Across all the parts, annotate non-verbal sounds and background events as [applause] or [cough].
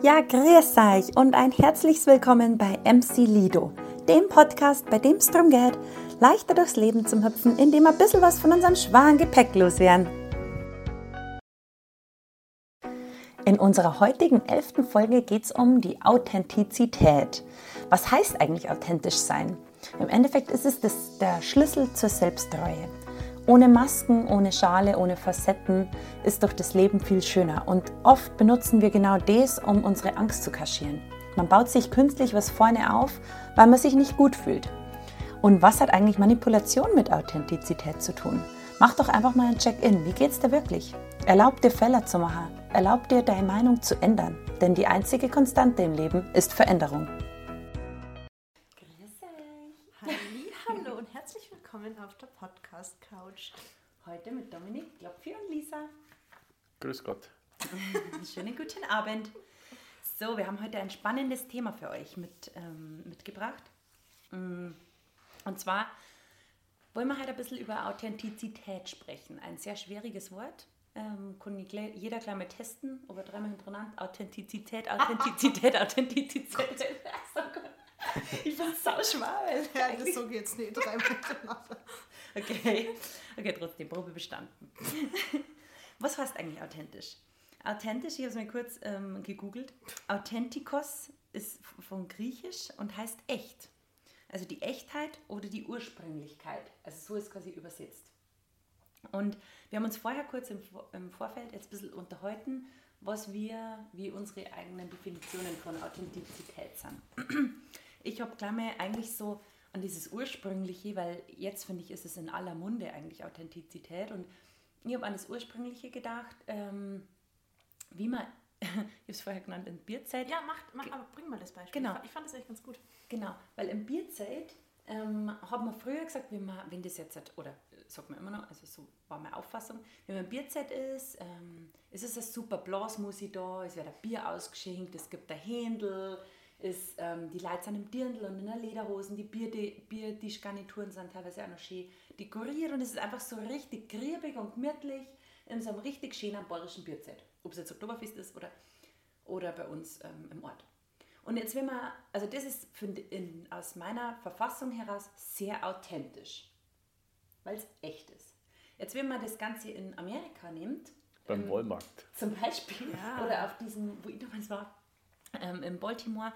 Ja, grüß euch und ein herzliches Willkommen bei MC Lido, dem Podcast, bei dem es darum geht, leichter durchs Leben zu hüpfen, indem wir ein bisschen was von unserem schweren Gepäck loswerden. In unserer heutigen elften Folge geht es um die Authentizität. Was heißt eigentlich authentisch sein? Im Endeffekt ist es das, der Schlüssel zur Selbsttreue. Ohne Masken, ohne Schale, ohne Facetten ist doch das Leben viel schöner. Und oft benutzen wir genau das, um unsere Angst zu kaschieren. Man baut sich künstlich was vorne auf, weil man sich nicht gut fühlt. Und was hat eigentlich Manipulation mit Authentizität zu tun? Mach doch einfach mal ein Check-in. Wie geht's dir wirklich? Erlaub dir Fehler zu machen. Erlaub dir deine Meinung zu ändern. Denn die einzige Konstante im Leben ist Veränderung. Hallo und herzlich willkommen auf der Podcast Couch. Heute mit Dominik, Klopfi und Lisa. Grüß Gott. [laughs] Schönen guten Abend. So, wir haben heute ein spannendes Thema für euch mit, ähm, mitgebracht. Mm, Und zwar wollen wir heute ein bisschen über Authentizität sprechen. Ein sehr schwieriges Wort. Ähm, kann jeder gleich mal testen, aber dreimal hintereinander. Authentizität, Authentizität, [laughs] Authentizität. [laughs] So gut. [laughs] ich bin sau schmal. Ja, das so geht's nicht. Drei miteinander. Okay, okay, trotzdem, Probe bestanden. [laughs] Was heißt eigentlich authentisch? Authentisch, ich habe es mir kurz ähm, gegoogelt. Authentikos ist von Griechisch und heißt echt. Also die Echtheit oder die Ursprünglichkeit. Also so ist quasi übersetzt. Und wir haben uns vorher kurz im, im Vorfeld jetzt ein bisschen unterhalten, was wir, wie unsere eigenen Definitionen von Authentizität sind. [clears throat] Ich habe mal eigentlich so an dieses Ursprüngliche, weil jetzt finde ich, ist es in aller Munde eigentlich Authentizität. Und ich habe an das Ursprüngliche gedacht, ähm, wie man, [laughs] ich habe es vorher genannt, in Bierzeit. Ja, mach, mach, aber bring mal das Beispiel. Genau. Ich fand- das echt ganz gut. Genau, weil im Bierzeit ähm, hat man früher gesagt, wenn, man, wenn das jetzt, hat- oder sagt man immer noch, also so war meine Auffassung, wenn man in Bierzeit ist, ähm, ist es eine super Blasmusik da, es wird ein Bier ausgeschenkt, es gibt ein Händel, ist, ähm, die Leute sind im Dirndl und in der Lederhosen, die Bier, die Biertischgarnituren sind teilweise auch noch schön dekoriert und es ist einfach so richtig griebig und gemütlich in so einem richtig schönen bayerischen Bierzeit. Ob es jetzt Oktoberfest ist oder, oder bei uns ähm, im Ort. Und jetzt, wenn man, also das ist finde in, aus meiner Verfassung heraus sehr authentisch, weil es echt ist. Jetzt, wenn man das Ganze in Amerika nimmt, Beim Wollmarkt. zum Beispiel, Ja. oder auf diesem, wo ich damals war, ähm, in Baltimore,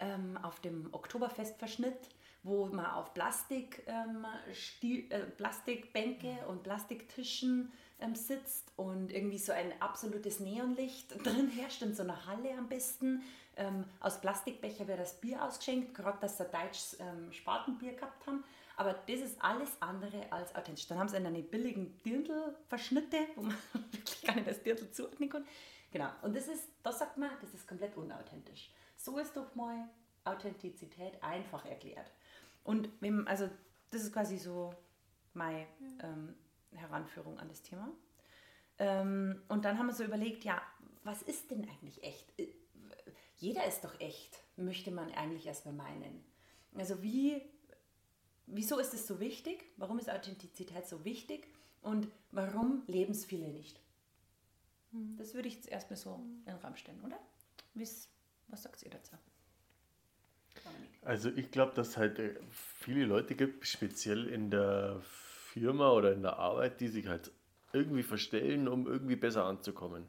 ähm, auf dem Oktoberfestverschnitt, wo man auf Plastik, ähm, Sti- äh, Plastikbänke und Plastiktischen ähm, sitzt und irgendwie so ein absolutes Neonlicht [laughs] drin herrscht, in so einer Halle am besten. Ähm, aus Plastikbecher wird das Bier ausgeschenkt, gerade dass sie deutsches ähm, Spatenbier gehabt haben. Aber das ist alles andere als authentisch. Dann haben sie eine billigen Dirndl-Verschnitte, wo man [laughs] wirklich gar nicht das Dirndl zuordnen kann. Genau. Und das ist, das sagt man, das ist komplett unauthentisch. So ist doch mal Authentizität einfach erklärt. Und wenn, also das ist quasi so meine ähm, Heranführung an das Thema. Ähm, und dann haben wir so überlegt, ja, was ist denn eigentlich echt? Äh, Jeder ist doch echt, möchte man eigentlich erstmal meinen. Also wie, wieso ist es so wichtig? Warum ist Authentizität so wichtig? Und warum leben es viele nicht? Das würde ich jetzt erstmal so in den Raum stellen, oder? Wie's, was sagt ihr dazu? Also ich glaube, dass halt äh, viele Leute gibt, speziell in der Firma oder in der Arbeit, die sich halt irgendwie verstellen, um irgendwie besser anzukommen.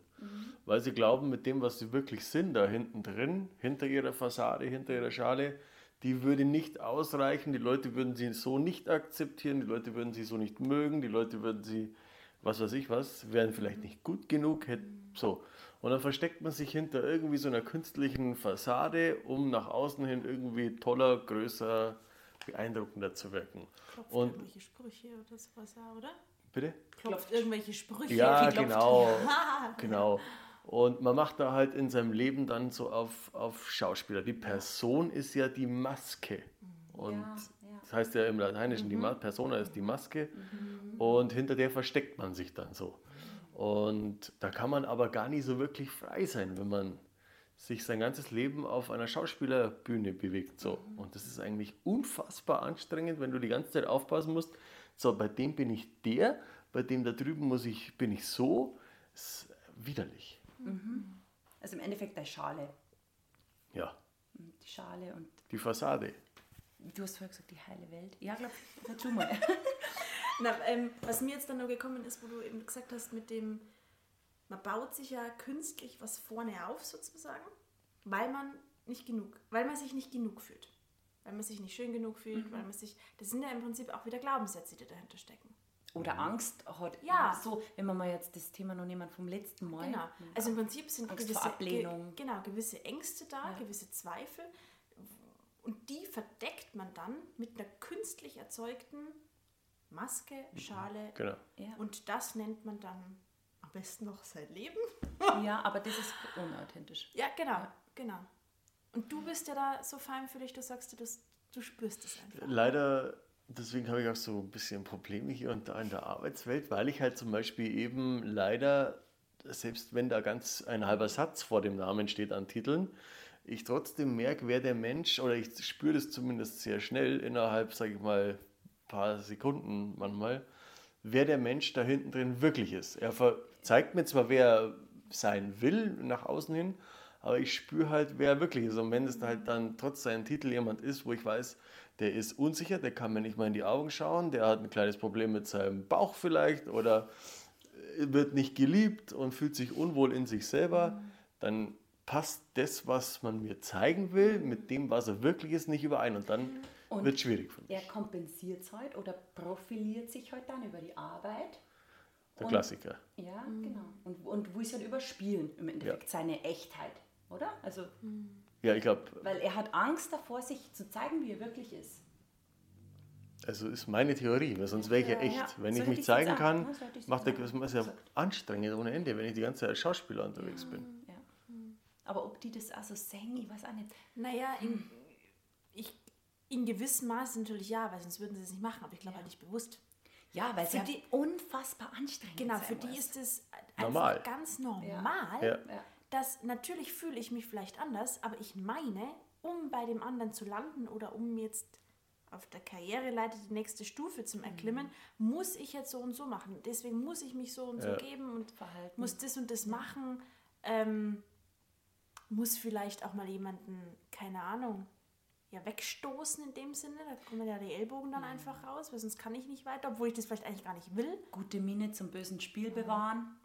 Weil sie glauben, mit dem, was sie wirklich sind, da hinten drin, hinter ihrer Fassade, hinter ihrer Schale, die würde nicht ausreichen, die Leute würden sie so nicht akzeptieren, die Leute würden sie so nicht mögen, die Leute würden sie, was weiß ich was, wären vielleicht nicht gut genug, hätten, so. Und dann versteckt man sich hinter irgendwie so einer künstlichen Fassade, um nach außen hin irgendwie toller, größer, beeindruckender zu wirken. Klopft Und irgendwelche Sprüche oder sowas, ja, oder? bitte? Klopft, Klopft. irgendwelche Sprüche. Ja, klopft. genau. [laughs] genau. Und man macht da halt in seinem Leben dann so auf, auf Schauspieler. Die Person ist ja die Maske. Und Ja, ja. Das heißt ja im Lateinischen, die Ma Persona ist die Maske. Und hinter der versteckt man sich dann so. Und da kann man aber gar nicht so wirklich frei sein, wenn man sich sein ganzes Leben auf einer Schauspielerbühne bewegt. So. Und das ist eigentlich unfassbar anstrengend, wenn du die ganze Zeit aufpassen musst. So, bei dem bin ich der, bei dem da drüben muss ich, bin ich so. Das ist widerlich. Also im Endeffekt eine Schale. Ja, Die Schale und die Fassade. Du hast vorher gesagt, die heile Welt. Ja, glaub ich, tu mal. [laughs] Na, ähm, was mir jetzt dann nur gekommen ist, wo du eben gesagt hast, mit dem, man baut sich ja künstlich was vorne auf sozusagen, weil man nicht genug, weil man sich nicht genug fühlt. Weil man sich nicht schön genug fühlt, weil man sich, das sind ja im Prinzip auch wieder Glaubenssätze, die dahinter stecken. Oder Angst hat. Ja. So, wenn wir mal jetzt das Thema noch nehmen vom letzten Mal. Genau. Also im Prinzip sind Angst gewisse, Ablehnung. Ge, genau, gewisse Ängste da, Ja. gewisse Zweifel. Und die verdeckt man dann mit einer künstlich erzeugten Maske, Schale. Genau. Ja. Und das nennt man dann am besten noch sein Leben. [laughs] ja, aber das ist unauthentisch. Ja, genau, genau. Und du bist ja da so feinfühlig, du sagst, du, du spürst es einfach. Leider, deswegen habe ich auch so ein bisschen Probleme hier und da in der Arbeitswelt, weil ich halt zum Beispiel eben leider, selbst wenn da ganz ein halber Satz vor dem Namen steht an Titeln, ich trotzdem merke, wer der Mensch, oder ich spüre das zumindest sehr schnell, innerhalb, sage ich mal, paar Sekunden manchmal, wer der Mensch da hinten drin wirklich ist. Er zeigt mir zwar, wer er sein will nach außen hin, aber ich spüre halt, wer er wirklich ist. Und wenn es halt dann trotz seinem Titel jemand ist, wo ich weiß, der ist unsicher, der kann mir nicht mal in die Augen schauen, der hat ein kleines Problem mit seinem Bauch vielleicht oder wird nicht geliebt und fühlt sich unwohl in sich selber, dann passt das, was man mir zeigen will, mit dem, was er wirklich ist, nicht überein. Und dann Und wird es schwierig für mich. Er kompensiert es halt oder profiliert sich halt dann über die Arbeit. Der Und- Klassiker. Ja, genau. Und, und will es halt überspielen, im Endeffekt, seine Echtheit, oder? Also, Ja, ich glaube, weil er hat Angst davor, sich zu zeigen, wie er wirklich ist. also ist meine Theorie, weil sonst wäre ich ja Ja, echt. ja. Wenn ich mich zeigen kann, ja, ich's macht der, das ist ja anstrengend ohne Ende, wenn ich die ganze Zeit als Schauspieler unterwegs bin. Ja. Aber ob die das also sehen, ich weiß auch nicht. Naja, in, ich, in gewissem Maße natürlich ja, weil sonst würden sie es nicht machen, aber ich glaube halt nicht bewusst. Ja, weil es Für ja die- unfassbar anstrengend Genau, sein für die muss. ist es Normal. einfach ganz normal, Ja. Ja. dass natürlich fühle ich mich vielleicht anders, aber ich meine, um bei dem anderen zu landen oder um jetzt auf der Karriereleiter die nächste Stufe zum Erklimmen, muss ich jetzt so und so machen. Deswegen muss ich mich so und so Ja. geben und Verhalten. muss das und das machen. Ähm, muss vielleicht auch mal jemanden, keine Ahnung, ja, wegstoßen in dem Sinne. Da kommen ja die Ellbogen dann einfach raus, weil sonst kann ich nicht weiter, obwohl ich das vielleicht eigentlich gar nicht will. Gute Miene zum bösen Spiel bewahren.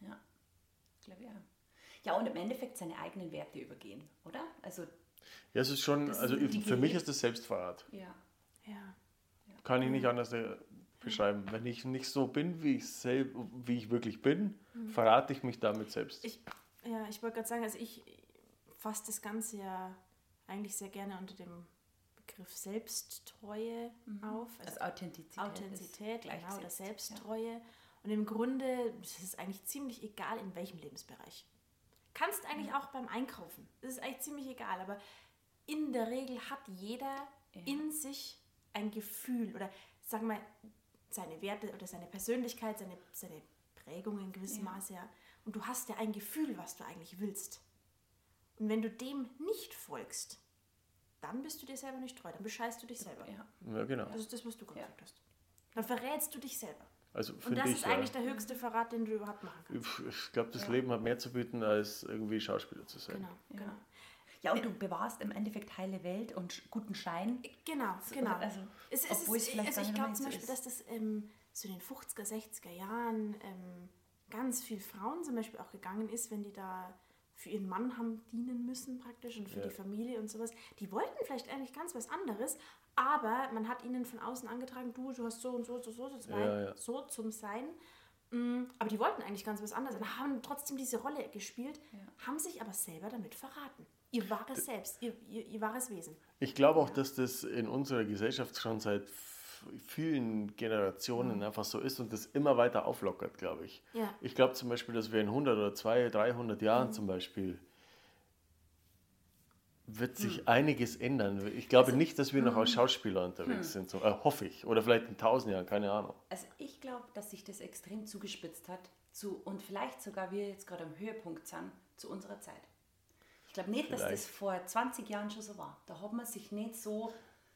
Ja, glaube ich auch. Ja, und im Endeffekt seine eigenen Werte übergehen, oder? Also, Ja, es ist schon, also für mich ist das Selbstverrat. ja. Ja. Kann ich nicht anders äh, beschreiben. Wenn ich nicht so bin, wie ich, selb, wie ich wirklich bin, verrate ich mich damit selbst. Ich, ja, ich wollte gerade sagen, also ich fasse das Ganze ja eigentlich sehr gerne unter dem Begriff Selbsttreue auf. Also Authentizität. Authentizität, gleich genau, oder Selbst- Selbsttreue. Und im Grunde ist es eigentlich ziemlich egal, in welchem Lebensbereich. Kannst eigentlich auch beim Einkaufen. Das ist eigentlich ziemlich egal, aber in der Regel hat jeder in sich ein Gefühl oder sagen wir seine Werte oder seine Persönlichkeit, seine, seine Prägung in gewissem Maße. Ja. Und du hast ja ein Gefühl, was du eigentlich willst. Und wenn du dem nicht folgst, dann bist du dir selber nicht treu, dann bescheißt du dich selber. Ja. Ja, genau. Das ist das, was du gerade Ja. gesagt hast. Dann verrätst du dich selber. Also Und finde das ich, ist ja, eigentlich der höchste Verrat, den du überhaupt machen kannst. ich glaube, das Leben hat mehr zu bieten, als irgendwie Schauspieler zu sein. Genau, genau. Ja, und du bewahrst im Endeffekt heile Welt und guten Schein. Genau, genau. also, es, es obwohl es ist, vielleicht also ich glaube zum so Beispiel, ist. dass das ähm, so in den 50er, 60er Jahren ähm, ganz viel Frauen zum Beispiel auch gegangen ist, wenn die da für ihren Mann haben dienen müssen praktisch und für Ja. die Familie und sowas. Die wollten vielleicht eigentlich ganz was anderes, aber man hat ihnen von außen angetragen, du, du hast so und so, so, so, so, zu sein, Ja, ja. so zum Sein. Mm, Aber die wollten eigentlich ganz was anderes und haben trotzdem diese Rolle gespielt, haben sich aber selber damit verraten. Ihr wahres Selbst, ihr, ihr, ihr wahres Wesen. Ich glaube auch, dass das in unserer Gesellschaft schon seit vielen Generationen einfach so ist und das immer weiter auflockert, glaube ich. Ja. Ich glaube zum Beispiel, dass wir in 100 oder 200, 300 Jahren zum Beispiel wird sich einiges ändern. Ich glaube nicht, dass wir noch als Schauspieler unterwegs sind. So, äh, hoffe ich. Oder vielleicht in 1000 Jahren, keine Ahnung. Also ich glaube, dass sich das extrem zugespitzt hat zu, und vielleicht sogar wir jetzt gerade am Höhepunkt sind zu unserer Zeit. Ich glaube nicht, dass das Vielleicht. vor 20 Jahren schon so war. Da hat man sich nicht so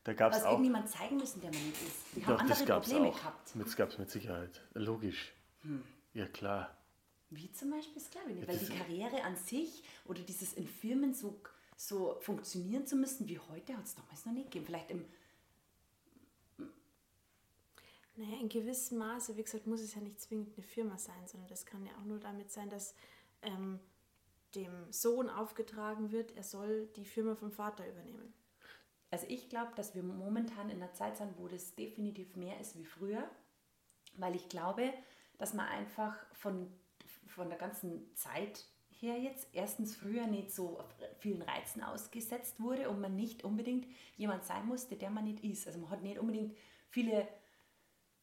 Da gab es auch. irgendjemand zeigen müssen, der man nicht ist. Die haben Doch, andere das gab es Probleme auch. gehabt. Das gab es mit Sicherheit. Logisch. Ja, klar. Wie zum Beispiel, nicht. Ja, Weil die Karriere an sich oder dieses in Firmen so so funktionieren zu müssen wie heute, hat es damals noch nicht gegeben. Vielleicht im Naja, in gewissem Maße, wie gesagt, muss es ja nicht zwingend eine Firma sein, sondern das kann ja auch nur damit sein, dass ähm, dem Sohn aufgetragen wird, er soll die Firma vom Vater übernehmen. Also ich glaube, dass wir momentan in einer Zeit sind, wo das definitiv mehr ist wie früher, weil ich glaube, dass man einfach von, von der ganzen Zeit her jetzt erstens früher nicht so vielen Reizen ausgesetzt wurde und man nicht unbedingt jemand sein musste, der man nicht ist. Also man hat nicht unbedingt viele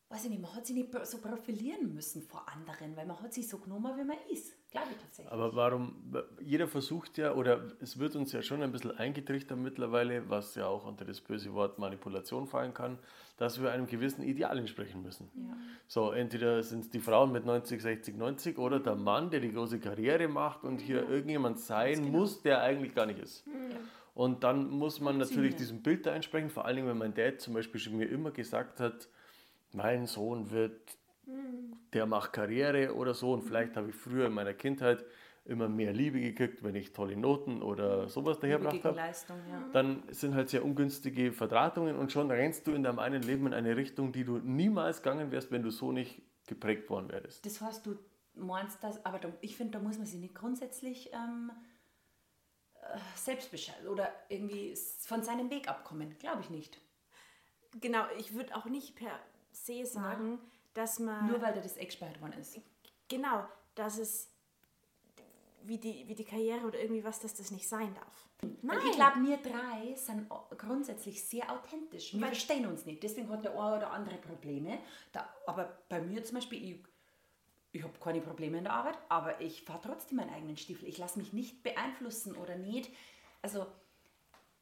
weiß ich nicht, man hat sich nicht so profilieren müssen vor anderen, weil man hat sich so genommen, wie man ist. Glaube ich tatsächlich. Aber warum, jeder versucht ja, oder es wird uns ja schon ein bisschen eingetrichtert mittlerweile, was ja auch unter das böse Wort Manipulation fallen kann, dass wir einem gewissen Ideal entsprechen müssen. Ja. So, entweder sind es die Frauen mit 90, 60, 90 oder der Mann, der die große Karriere macht und hier irgendjemand sein genau. muss, der eigentlich gar nicht ist. Ja. Und dann muss man natürlich diesem Bild da entsprechen, vor allem wenn mein Dad zum Beispiel schon mir immer gesagt hat, mein Sohn wird, der macht Karriere oder so. Und vielleicht habe ich früher in meiner Kindheit immer mehr Liebe gekriegt, wenn ich tolle Noten oder sowas dahergebracht Gegen habe. Leistung, ja. Dann sind halt sehr ungünstige Verdrahtungen und schon rennst du in deinem einen Leben in eine Richtung, die du niemals gegangen wärst, wenn du so nicht geprägt worden wärst. Das heißt, du meinst das, aber da, ich finde, da muss man sich nicht grundsätzlich ähm, äh, selbst bescheiden oder irgendwie von seinem Weg abkommen. Glaube ich nicht. Genau, ich würde auch nicht per se sagen, dass man. Nur weil da das eingespeichert worden ist. Genau, dass es wie die, wie die Karriere oder irgendwie was, dass das nicht sein darf. Weil ich glaube, wir drei sind grundsätzlich sehr authentisch. Wir verstehen uns nicht. Deswegen hat der eine oder andere Probleme. Da, aber bei mir zum Beispiel, ich, ich habe keine Probleme in der Arbeit, aber ich fahre trotzdem meinen eigenen Stiefel. Ich lasse mich nicht beeinflussen oder nicht. Also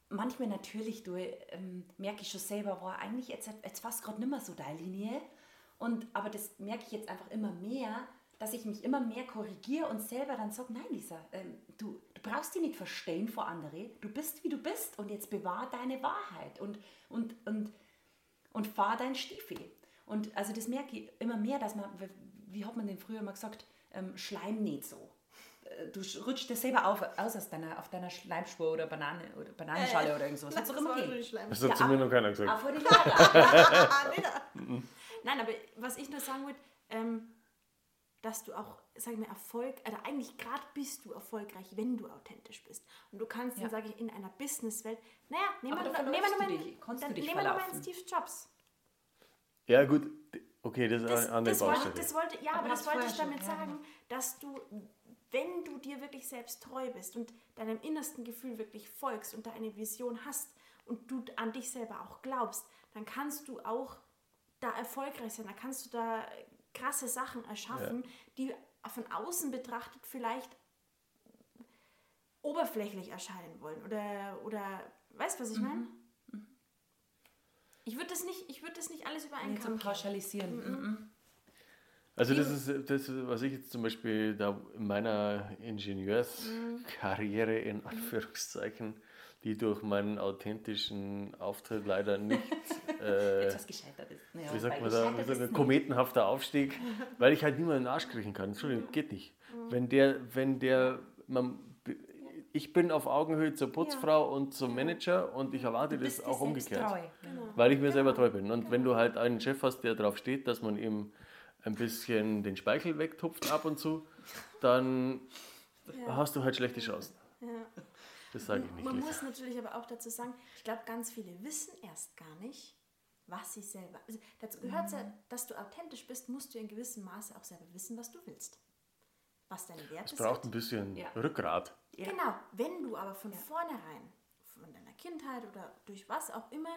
manchmal natürlich du, ähm, merke ich schon selber, war eigentlich jetzt, jetzt fast gerade nicht mehr so deine Linie. Und, aber das merke ich jetzt einfach immer mehr, dass ich mich immer mehr korrigiere und selber dann sage, nein Lisa, ähm, du, du brauchst dich nicht verstehen vor anderen. Du bist, wie du bist und jetzt bewahr deine Wahrheit und, und, und, und fahr dein Stiefel. Und also das merke ich immer mehr, dass man, wie hat man denn früher mal gesagt, ähm, Schleim nicht so. Äh, Du sch- rutschst dir selber auf, aus aus deiner, auf deiner Schleimspur oder Banane oder Bananenschale oder irgendwas. Was auch immer geht. Das hat zu mir noch keiner gesagt. Auch vor die Lager. [laughs] Nein, aber was ich nur sagen würde, ähm, dass du auch, sag ich mal, Erfolg, oder eigentlich gerade bist du erfolgreich, wenn du authentisch bist. Und du kannst Ja. dann, sage ich, in einer Businesswelt, naja, nehmen wir, nur du dann nehmen wir nur meinen verlaufen. Steve Jobs. Ja, gut, okay, das ist Das, eine andere das, wollte, Baustelle. das wollte, ja, Aber aber das hast wollte ich damit schon, ja, sagen, dass du, wenn du dir wirklich selbst treu bist und deinem innersten Gefühl wirklich folgst und da eine Vision hast und du an dich selber auch glaubst, dann kannst du auch da erfolgreich sein, dann kannst du da krasse Sachen erschaffen, die von außen betrachtet vielleicht oberflächlich erscheinen wollen oder, oder weißt du, was ich Mhm. meine? Ich würde das, nicht- ich würd das nicht alles über einen Nicht Kamm zum kehren. Pauschalisieren. Mhm. Also das ist das, was ich jetzt zum Beispiel da in meiner Ingenieurskarriere in Anführungszeichen, die durch meinen authentischen Auftritt leider nicht, [laughs] äh, Etwas gescheitert ist. Naja, wie sagt man da, gescheitert wie so ein ist kometenhafter Aufstieg, [laughs] weil ich halt niemanden in den Arsch kriechen kann. Entschuldigung, geht nicht. Wenn der, wenn der, man, ich bin auf Augenhöhe zur Putzfrau und zum Manager und ich erwarte das auch umgekehrt. Treu. Genau. Weil ich mir selber treu bin. Und wenn du halt einen Chef hast, der darauf steht, dass man ihm ein bisschen den Speichel wegtupft ab und zu, dann hast du halt schlechte Chancen. Ja. Das sage ich nicht. Man Lisa. muss natürlich aber auch dazu sagen, ich glaube, ganz viele wissen erst gar nicht, was sie selber. Also dazu gehört Mhm. ja, dass du authentisch bist, musst du in gewissem Maße auch selber wissen, was du willst. Was deine Werte Es braucht ein sind. bisschen Ja. Rückgrat. Ja. Genau, wenn du aber von vornherein, von deiner Kindheit oder durch was auch immer,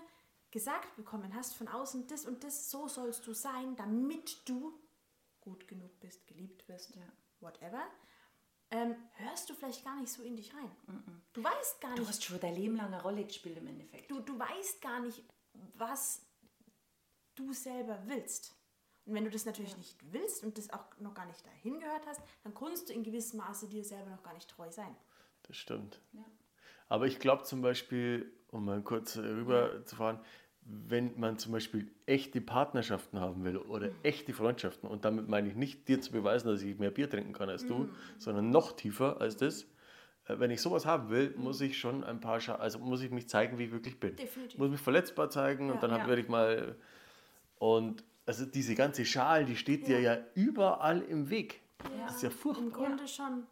gesagt bekommen hast von außen, das und das, so sollst du sein, damit du gut genug bist, geliebt wirst, Ja. whatever, ähm, hörst du vielleicht gar nicht so in dich rein. Du weißt gar Du nicht, hast schon dein Leben lang eine Rolle gespielt im Endeffekt. du, du weißt gar nicht, was du selber willst. Und wenn du das natürlich nicht willst und das auch noch gar nicht dahin gehört hast, dann kannst du in gewissem Maße dir selber noch gar nicht treu sein. Das stimmt. Ja. Aber ich glaube zum Beispiel, um mal kurz rüber zu fahren, wenn man zum Beispiel echte Partnerschaften haben will oder echte Freundschaften, und damit meine ich nicht dir zu beweisen, dass ich mehr Bier trinken kann als du, sondern noch tiefer als das, äh, wenn ich sowas haben will, muss ich schon ein paar, Scha also muss ich mich zeigen, wie ich wirklich bin. Definitiv. Muss mich verletzbar zeigen und dann ja. werde ich mal. Und also diese ganze Schal, die steht dir ja überall im Weg. Das ist ja Im furchtbar. Grunde schon.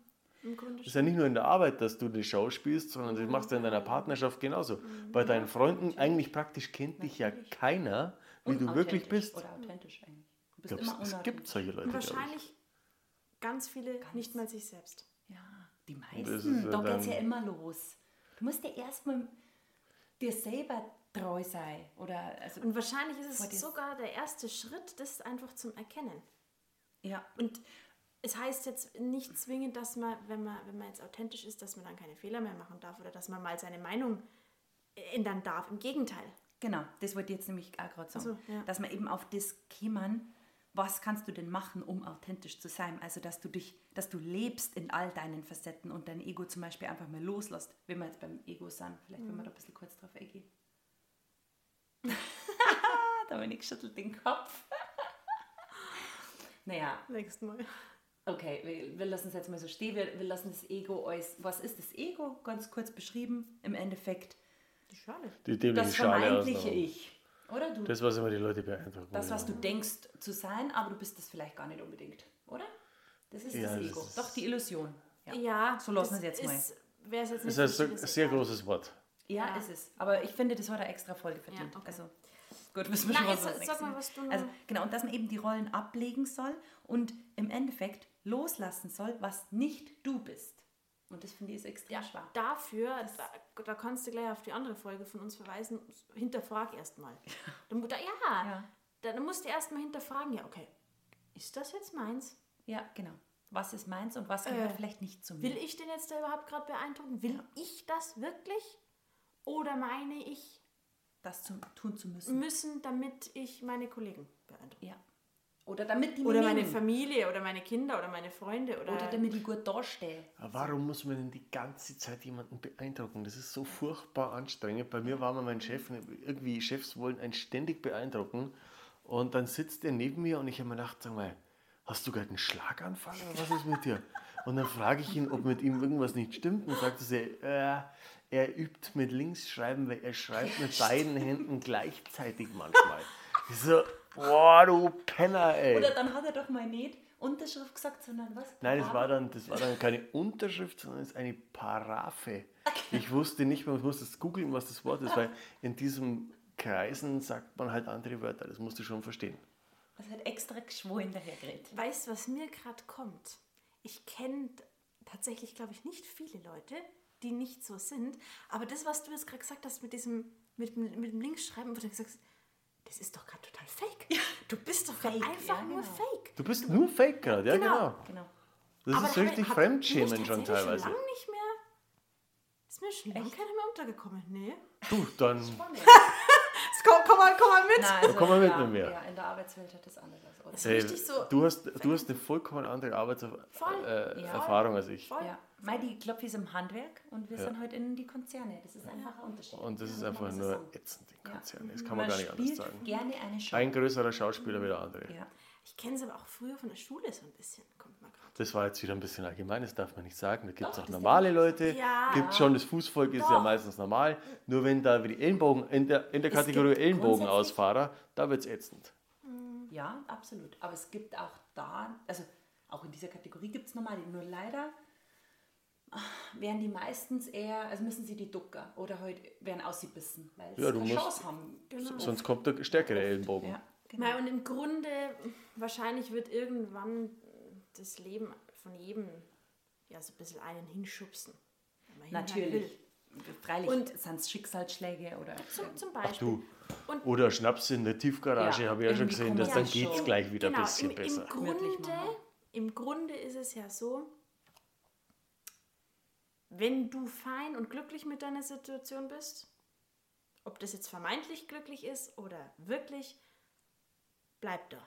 Im Grunde Das ist ja nicht nur in der Arbeit, dass du eine Show spielst, sondern das machst du in deiner Partnerschaft genauso. Bei deinen Freunden eigentlich praktisch kennt dich ja keiner, wie du wirklich bist. Oder authentisch eigentlich. Du Ich bist glaube, immer es, gibt solche Leute, Und wahrscheinlich ganz viele nicht mal sich selbst. Ja, die meisten. Da geht es ja immer los. Du musst ja erstmal dir selber treu sein. Oder, also, Und wahrscheinlich ist es sogar der erste Schritt, das einfach zum Erkennen. ja, Und es heißt jetzt nicht zwingend, dass man, wenn man, wenn man jetzt authentisch ist, dass man dann keine Fehler mehr machen darf oder dass man mal seine Meinung ändern darf. Im Gegenteil. genau. Das wollte ich jetzt nämlich auch gerade sagen. So, ja. Dass man eben auf das kämen, was kannst du denn machen, um authentisch zu sein? Also, dass du dich, dass du lebst in all deinen Facetten und dein Ego zum Beispiel einfach mal loslässt, wenn wir jetzt beim Ego sind. Vielleicht, wenn wir da ein bisschen kurz drauf eingehen. [laughs] Dominik schüttelt den Kopf. [laughs] naja, Nächstes Mal. Okay, wir, wir lassen es jetzt mal so stehen. Wir, wir lassen das Ego als. Was ist das Ego? Ganz kurz beschrieben. Im Endeffekt Die Schale. Die dämliche das Schale vermeintliche ausnahmen. Ich. Oder du? Das, Das, was immer die Leute beeindrucken. was du denkst zu sein, aber du bist das vielleicht gar nicht unbedingt. Oder? Das ist Ja, das das Ego. ist- Doch, die Illusion. Ja, Ja, So lassen das wir es jetzt mal. ist- Wäre es jetzt Das nicht ist ein sehr, sehr großes Wort. ja, Ja. ist es. Aber ich finde, das hat eine extra Folge verdient. Ja, okay. Also, gut, wissen wir schon, was jetzt sag mal, was du Also, genau, und dass man eben die Rollen ablegen soll und im Endeffekt loslassen soll, was nicht du bist. Und das finde ich so extrem Ja, schwer. dafür, da, da kannst du gleich auf die andere Folge von uns verweisen, hinterfrag erstmal. Mu- da, ja, Ja. Da, dann musst du erstmal hinterfragen, ja, okay, ist das jetzt meins? Ja, genau. Was ist meins und was gehört Äh, vielleicht nicht zu mir? Will ich den jetzt da überhaupt gerade beeindrucken? Will ich das wirklich? Oder meine ich, das zu, tun zu müssen. müssen, damit ich meine Kollegen beeindrucke? Ja. Oder damit die Oder meine nehmen. Familie oder meine Kinder oder meine Freunde oder, Oder damit ich gut dastehe. Aber warum muss man denn die ganze Zeit jemanden beeindrucken? Das ist so furchtbar anstrengend. Bei mir war mal mein Chef, irgendwie Chefs wollen einen ständig beeindrucken. Und dann sitzt er neben mir und ich habe mir gedacht, sag mal, hast du gerade einen Schlaganfall oder was ist mit dir? Und dann frage ich ihn, ob mit ihm irgendwas nicht stimmt. Und sagt er, äh, er übt mit links schreiben, weil er schreibt mit beiden Händen gleichzeitig manchmal. [laughs] Ich so, boah, du Penner, ey. Oder dann hat er doch mal nicht Unterschrift gesagt, sondern was? Nein, das war dann, das war dann keine Unterschrift, sondern es ist eine Paraphe. Ich wusste nicht mehr, ich musste es googeln, was das Wort ist, weil [laughs] in diesen Kreisen sagt man halt andere Wörter. Das musst du schon verstehen. Das hat extra geschworen dahergeredet. Weißt du, was mir gerade kommt? Ich kenne tatsächlich, glaube ich, nicht viele Leute, die nicht so sind. Aber das, was du jetzt gerade gesagt hast mit diesem, mit, dem- mit dem Linksschreiben, wo du gesagt hast, das ist doch gerade total fake. Du bist doch Fake, einfach ja, nur genau. fake. Du bist nur Fake gerade, ja Genau. genau. Genau. Das Aber ist richtig ich- hab- Fremdschämen schon teilweise. Schon lange nicht mehr. Ist mir schon lange keiner mehr untergekommen. Nee. Du, dann [laughs] Komm, komm, mal, komm mal mit. Nein, also, komm mal mit ja, mit mir. Ja, in der Arbeitswelt hat das anders. Oder? ist richtig so. du, hast, du hast eine vollkommen andere Arbeitserfahrung Voll. äh, Ja. Erfahrung als ich. Voll. Ja. Mei, die Klopfi ist im Handwerk und wir sind heute in die Konzerne. Das ist einfach ein Unterschied. Und das ist Ja, einfach man nur ätzend, die Ja. Konzerne. Das kann man, gar nicht anders sagen. gerne eine Show. Ein größerer Schauspieler wie der andere. ja. Ich kenne es aber auch früher von der Schule so ein bisschen. Kommt mal gerade. Das war jetzt wieder ein bisschen allgemein, das darf man nicht sagen. Da gibt es Doch, auch normale Leute. Ja. Gibt schon, das Fußvolk ist ja Doch. meistens normal. Nur wenn da wie die Ellenbogen, in der, in der Es Kategorie Ellenbogenausfahrer, da wird es ätzend. ja, absolut. Aber es gibt auch da, also auch in dieser Kategorie gibt es normale. Nur leider ah, werden die meistens eher, also müssen sie die Ducker oder halt werden ausgebissen, weil sie Ja, du keine Chance haben. Genau. Sonst kommt der stärkere Ellenbogen. Ja, genau. Und im Grunde, wahrscheinlich wird irgendwann das Leben von jedem ja so ein bisschen einen hinschubsen. Natürlich. Freilich Und- sind es Schicksalsschläge oder. Zum, zum Ach Beispiel. du. Und Oder Schnaps in der Tiefgarage, Ja, habe ich ja schon gesehen, dass dann geht es gleich wieder genau, ein bisschen im, besser. Im Grunde, Wirklich machen. Im Grunde ist es ja so, wenn du fein und glücklich mit deiner Situation bist, ob das jetzt vermeintlich glücklich ist oder wirklich, bleib da.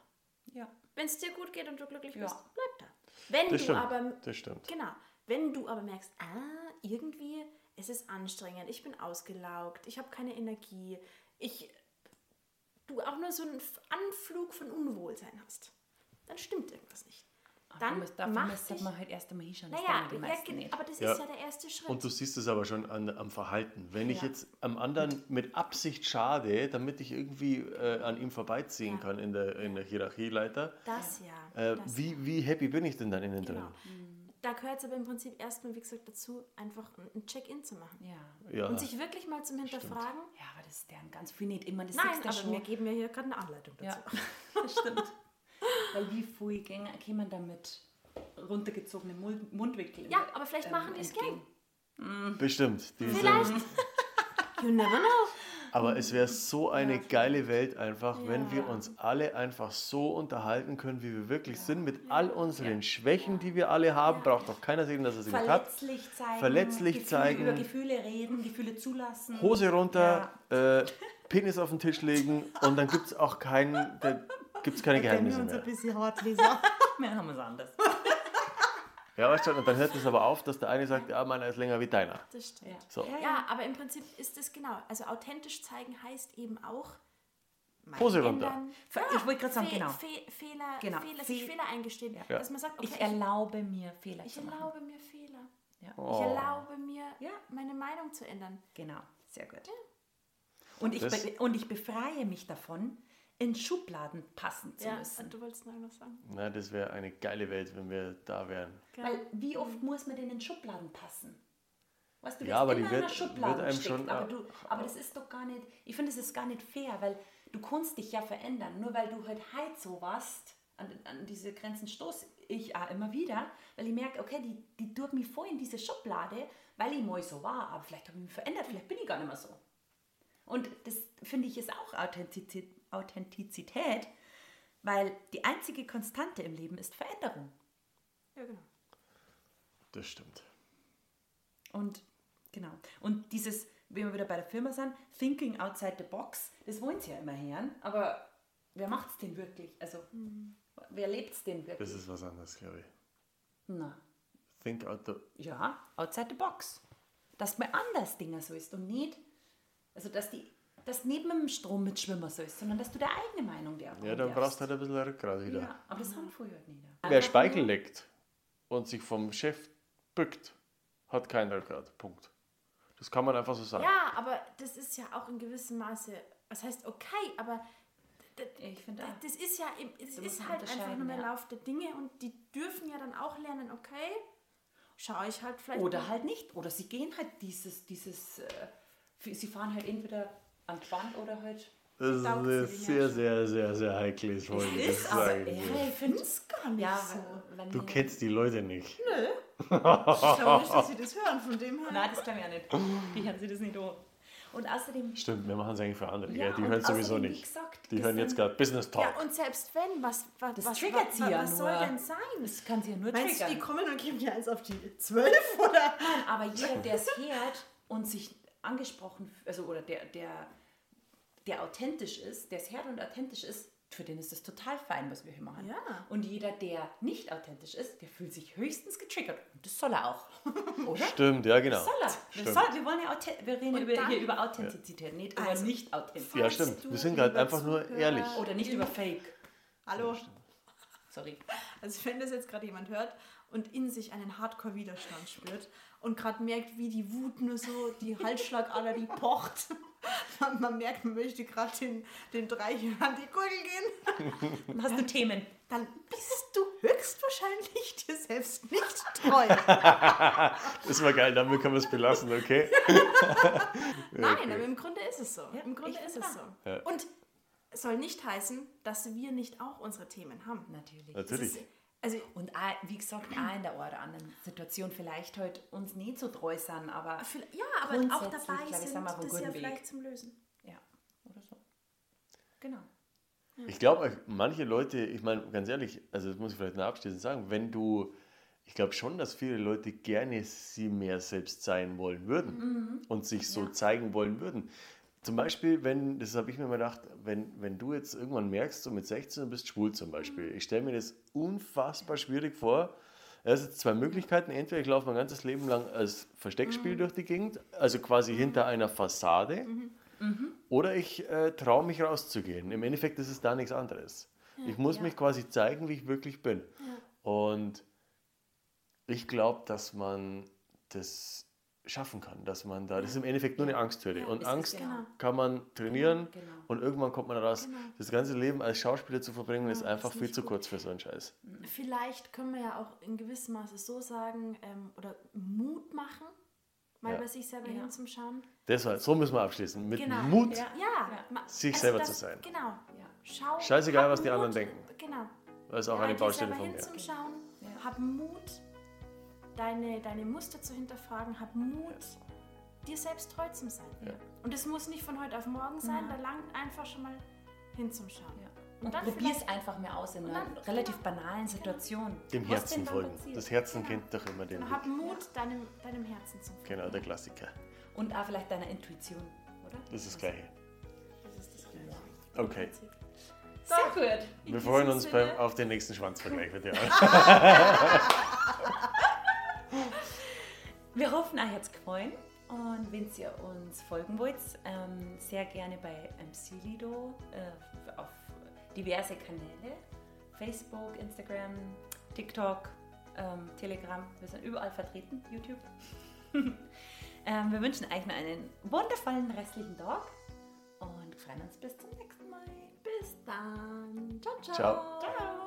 Ja. Wenn es dir gut geht und du glücklich Ja. bist, bleib da. Wenn Das du stimmt. aber Das stimmt. Genau. Wenn du aber merkst, ah, irgendwie es ist anstrengend, ich bin ausgelaugt, ich habe keine Energie, ich du auch nur so einen Anflug von Unwohlsein hast, dann stimmt irgendwas nicht. Dann müsste dich- man halt erst einmal hinschauen. Naja, ja, aber das Ja. ist ja der erste Schritt. Und du siehst es aber schon an, am Verhalten. Wenn ich Ja. jetzt am anderen mit Absicht schade, damit ich irgendwie äh, an ihm vorbeiziehen Ja. kann in der, in der Hierarchieleiter, das ja. äh, das wie, wie happy bin ich denn dann innen Genau. drin? Da gehört es aber im Prinzip erstmal, wie gesagt, dazu, einfach ein- Check-in zu machen. ja. Ja. Und sich wirklich mal zum Hinterfragen. ja, aber das ist deren ganz viel nicht immer das Nein, aber schon. wir geben ja hier gerade eine Anleitung dazu. Ja, [laughs] das stimmt. Weil wie viel Gänger kämen damit runtergezogene Mund- Mundwinkel? Ja, aber vielleicht machen die es entgegen. Bestimmt. Die Vielleicht. Sind, [laughs] You never know. aber es wäre so eine geile Welt einfach, wenn Ja. wir uns alle einfach so unterhalten können, wie wir wirklich sind, mit all unseren Schwächen, die wir alle haben. Braucht doch keiner sehen, dass er sie nicht hat. Verletzlich zeigen. Verletzlich Gefühle, zeigen. Über Gefühle reden, Gefühle zulassen. Hose runter, äh, Penis auf den Tisch legen und dann gibt es auch keinen, da gibt's keine Geheimnisse mehr. bisschen hart, Lisa. [laughs] Mehr haben wir es anders. Ja, weißt du, und dann hört es aber auf, dass der eine sagt, ja, meiner ist länger wie deiner. Das stimmt. Ja. So. Ja, aber im Prinzip ist es genau. Also authentisch zeigen heißt eben auch Hose runter. ändern. Fe- ich wollte gerade sagen, Fe genau. Fe Fehler, Genau. Fehler, sich Fe- Fehler eingestehen. Ja. Dass man sagt, okay, Ich erlaube mir Fehler ich, ich erlaube mir Fehler. Ja. Ich Oh. erlaube mir, Ja. meine Meinung zu ändern. Genau, sehr gut. Und ich, Das- und ich befreie mich davon, in Schubladen passen zu Ja, müssen. und du wolltest noch was sagen. Na, das wäre eine geile Welt, wenn wir da wären. Weil wie oft muss man denn in Schubladen passen? Weißt du, du Ja, aber die immer in einer wird- Schublade wird einem gesteckt, schon, aber, äh, du, aber das ist doch gar nicht, ich finde, das ist gar nicht fair, weil du kannst dich ja verändern. Nur weil du halt heute so warst, an, an diese Grenzen stoße ich auch immer wieder, weil ich merke, okay, die, die tut mich voll in diese Schublade, weil ich mal so war, aber vielleicht habe ich mich verändert, vielleicht bin ich gar nicht mehr so. Und das finde ich ist auch Authentizität, Authentizität, weil die einzige Konstante im Leben ist Veränderung. Ja, genau. Das stimmt. Und genau. Und dieses, wenn wir wieder bei der Firma sind, Thinking outside the box, das wollen sie ja immer hören, aber wer macht es denn wirklich? Also, wer lebt es denn wirklich? Das ist was anderes, glaube ich. Na, Think out the... ja, outside the box. Dass man anders Dinger so ist und nicht, also dass die, dass neben dem Strom mitschwimmen so ist, sondern dass du deine eigene Meinung dir Ja, dann brauchst du halt ein bisschen Rückgrat wieder. Ja, aber das haben früher halt nicht. Wer Speichel leckt und sich vom Chef bückt, hat kein Rückgrat. Punkt. Das kann man einfach so sagen. Ja, aber das ist ja auch in gewissem Maße, was heißt okay, aber Ich finde auch. das ist ja, es ist halt einfach nur der ja. Lauf der Dinge und die dürfen ja dann auch lernen, okay, schaue ich halt vielleicht. Oder halt nicht. Oder sie gehen halt dieses, dieses, äh, sie fahren halt entweder an die Wand oder halt. Das ist sie die sehr, sehr, sehr, sehr heikle Folge. ist das aber sage ich ehrlich. ich finde es gar nicht Ja, so. Du kennst die Leute nicht. [laughs] Ich glaube nicht, dass sie das hören, von dem her. Nein, das glaube ich auch nicht. Die hören sich das nicht an. Und außerdem. Stimmt, wir machen es eigentlich für andere. Ja, gell? Die hören sowieso außerdem, wie nicht. gesagt, die hören jetzt gerade Business Talk. Ja, und selbst wenn, was, was, Das was, triggert was, sie ja was soll nur. denn sein? Das kann sie ja nur Meinst du, die triggern. kommen und geben dir eins auf die 12 oder? Aber jeder, der es [laughs] hört und sich angesprochen, also oder der, der, der authentisch ist, der es hört und authentisch ist, für den ist das total fein, was wir hier machen. Ja. Und jeder, der nicht authentisch ist, der fühlt sich höchstens getriggert. Und das soll er auch. [laughs] Oder? Stimmt, ja, genau. Soll er. Das soll, wir, wollen ja wir reden über, dann- hier über Authentizität, nicht über Also, nicht authentisch. Ja, stimmt. Wir sind gerade lieber einfach nur ehrlich. Oder nicht über Fake. Hallo. Sorry. Also wenn das jetzt gerade jemand hört und in sich einen Hardcore-Widerstand spürt und gerade merkt, wie die Wut nur so, die Halsschlagader, die pocht. [laughs] Man, merkt, man möchte gerade den, den drei hier an die Gurgel gehen. Dann hast du Themen. Dann bist du höchstwahrscheinlich dir selbst nicht treu. [laughs] Das war geil, damit können wir es belassen, okay? [laughs] Nein, aber im Grunde ist es so. Ja, Im Grunde ist es so. Ja. Und es soll nicht heißen, dass wir nicht auch unsere Themen haben. Natürlich. Natürlich. Also Und auch, wie gesagt, auch in der einen oder anderen Situation vielleicht halt uns nicht so treu sind, aber Vielleicht- Ja, aber auch dabei ich, sind, sind wir auf das ja guten Weg. vielleicht zum Lösen. ja, oder so. Genau. Ich glaube, manche Leute, ich meine, ganz ehrlich, also das muss ich vielleicht noch abschließend sagen, wenn du, ich glaube schon, dass viele Leute gerne sie mehr selbst sein wollen würden und sich so zeigen wollen würden. Zum Beispiel, wenn, das habe ich mir mal gedacht, wenn, wenn du jetzt irgendwann merkst, so mit 16 du bist schwul zum Beispiel, ich stelle mir das unfassbar schwierig vor. Es sind zwei Möglichkeiten. Entweder ich laufe mein ganzes Leben lang als Versteckspiel durch die Gegend, also quasi hinter einer Fassade, oder ich äh, traue mich rauszugehen. Im Endeffekt ist es da nichts anderes. ich muss mich quasi zeigen, wie ich wirklich bin. Und ich glaube, dass man das schaffen kann, dass man da, das ist im Endeffekt nur eine Angsthürde. Ja, und Angst genau. kann man trainieren Genau. und irgendwann kommt man raus. Genau. Das ganze Leben als Schauspieler zu verbringen, ist einfach ist viel zu gut. kurz für so einen Scheiß. Vielleicht können wir ja auch in gewissem Maße so sagen ähm, oder Mut machen, mal Ja. bei sich selber Ja. hinzuschauen. Deshalb, so müssen wir abschließen. Mit Genau. Mut. Sich selber das, zu sein. Genau. Ja. Schau, Scheißegal, was die Mut, anderen denken. Genau. Das ist auch eine Baustelle von mir. hinzuschauen, Ja. hab Mut, deine, deine Muster zu hinterfragen, hab Mut, dir selbst treu zu sein. Ja. Und es muss nicht von heute auf morgen sein, da langt einfach schon mal hinzuschauen. Ja. Und Und, dann probier es einfach mehr aus in einer dann- relativ genau. banalen Situation. Dem Herzen folgen. Das Herzen Genau. kennt doch immer den Genau, hab Weg. Mut, deinem, deinem Herzen zu folgen. Genau, der Klassiker. Und auch vielleicht deiner Intuition, oder? Das ist das Gleiche. Das ist das Gleiche. Okay. Sehr gut. In Wir freuen uns beim, auf den nächsten Schwanzvergleich mit dir. [laughs] [laughs] Wir hoffen, euch hat es gefallen. Und wenn ihr uns folgen wollt, ähm, sehr gerne bei MC Lido äh, auf diverse Kanäle. Facebook, Instagram, TikTok, ähm, Telegram. Wir sind überall vertreten. YouTube. [laughs] ähm, wir wünschen euch noch einen wundervollen restlichen Tag und freuen uns bis zum nächsten Mal. Bis dann. Ciao, ciao. Ciao. Ciao.